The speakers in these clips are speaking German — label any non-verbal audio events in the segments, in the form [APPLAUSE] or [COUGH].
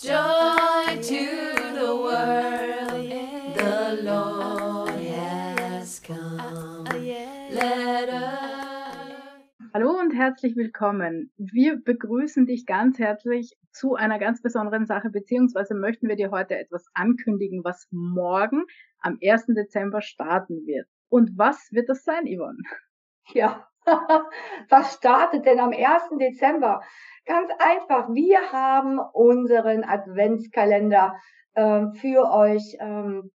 Joy to the world, the Lord has come. Let us. Hallo und herzlich willkommen. Wir begrüßen dich ganz herzlich zu einer ganz besonderen Sache, beziehungsweise möchten wir dir heute etwas ankündigen, was morgen am 1. Dezember starten wird. Und was wird das sein, Yvonne? Ja, [LAUGHS] was startet denn am 1. Dezember? Ganz einfach, wir haben unseren Adventskalender ähm, für euch ähm,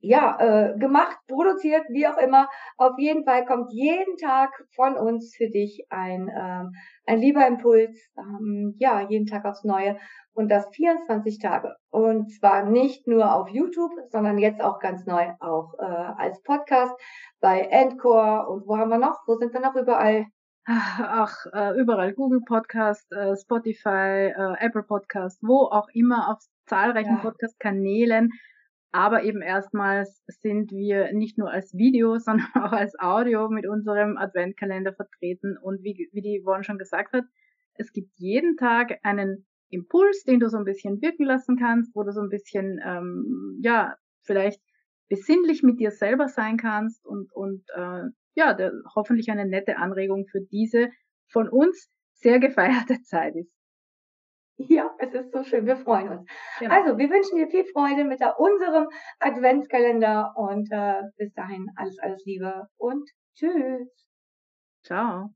ja, äh, gemacht, produziert, wie auch immer. Auf jeden Fall kommt jeden Tag von uns für dich ein, ähm, ein lieber Impuls, ähm, ja, jeden Tag aufs Neue und das 24 Tage. Und zwar nicht nur auf YouTube, sondern jetzt auch ganz neu auch äh, als Podcast bei Endcore und wo haben wir noch? Wo sind wir noch überall? Ach, äh, überall Google Podcast, äh, Spotify, äh, Apple Podcast, wo auch immer auf zahlreichen Ja. Podcast-Kanälen. Aber eben erstmals sind wir nicht nur als Video, [LAUGHS] sondern auch als Audio mit unserem Adventkalender vertreten. Und wie, wie die Yvonne schon gesagt hat, es gibt jeden Tag einen Impuls, den du so ein bisschen wirken lassen kannst, wo du so ein bisschen, ähm, ja, vielleicht besinnlich mit dir selber sein kannst und, und äh, ja, der, hoffentlich eine nette Anregung für diese von uns sehr gefeierte [LAUGHS] Zeit ist. Ja, es ist so schön. Wir freuen uns. Ja. Also, wir wünschen dir viel Freude mit der, unserem Adventskalender und äh, bis dahin alles, alles Liebe und tschüss. Ciao.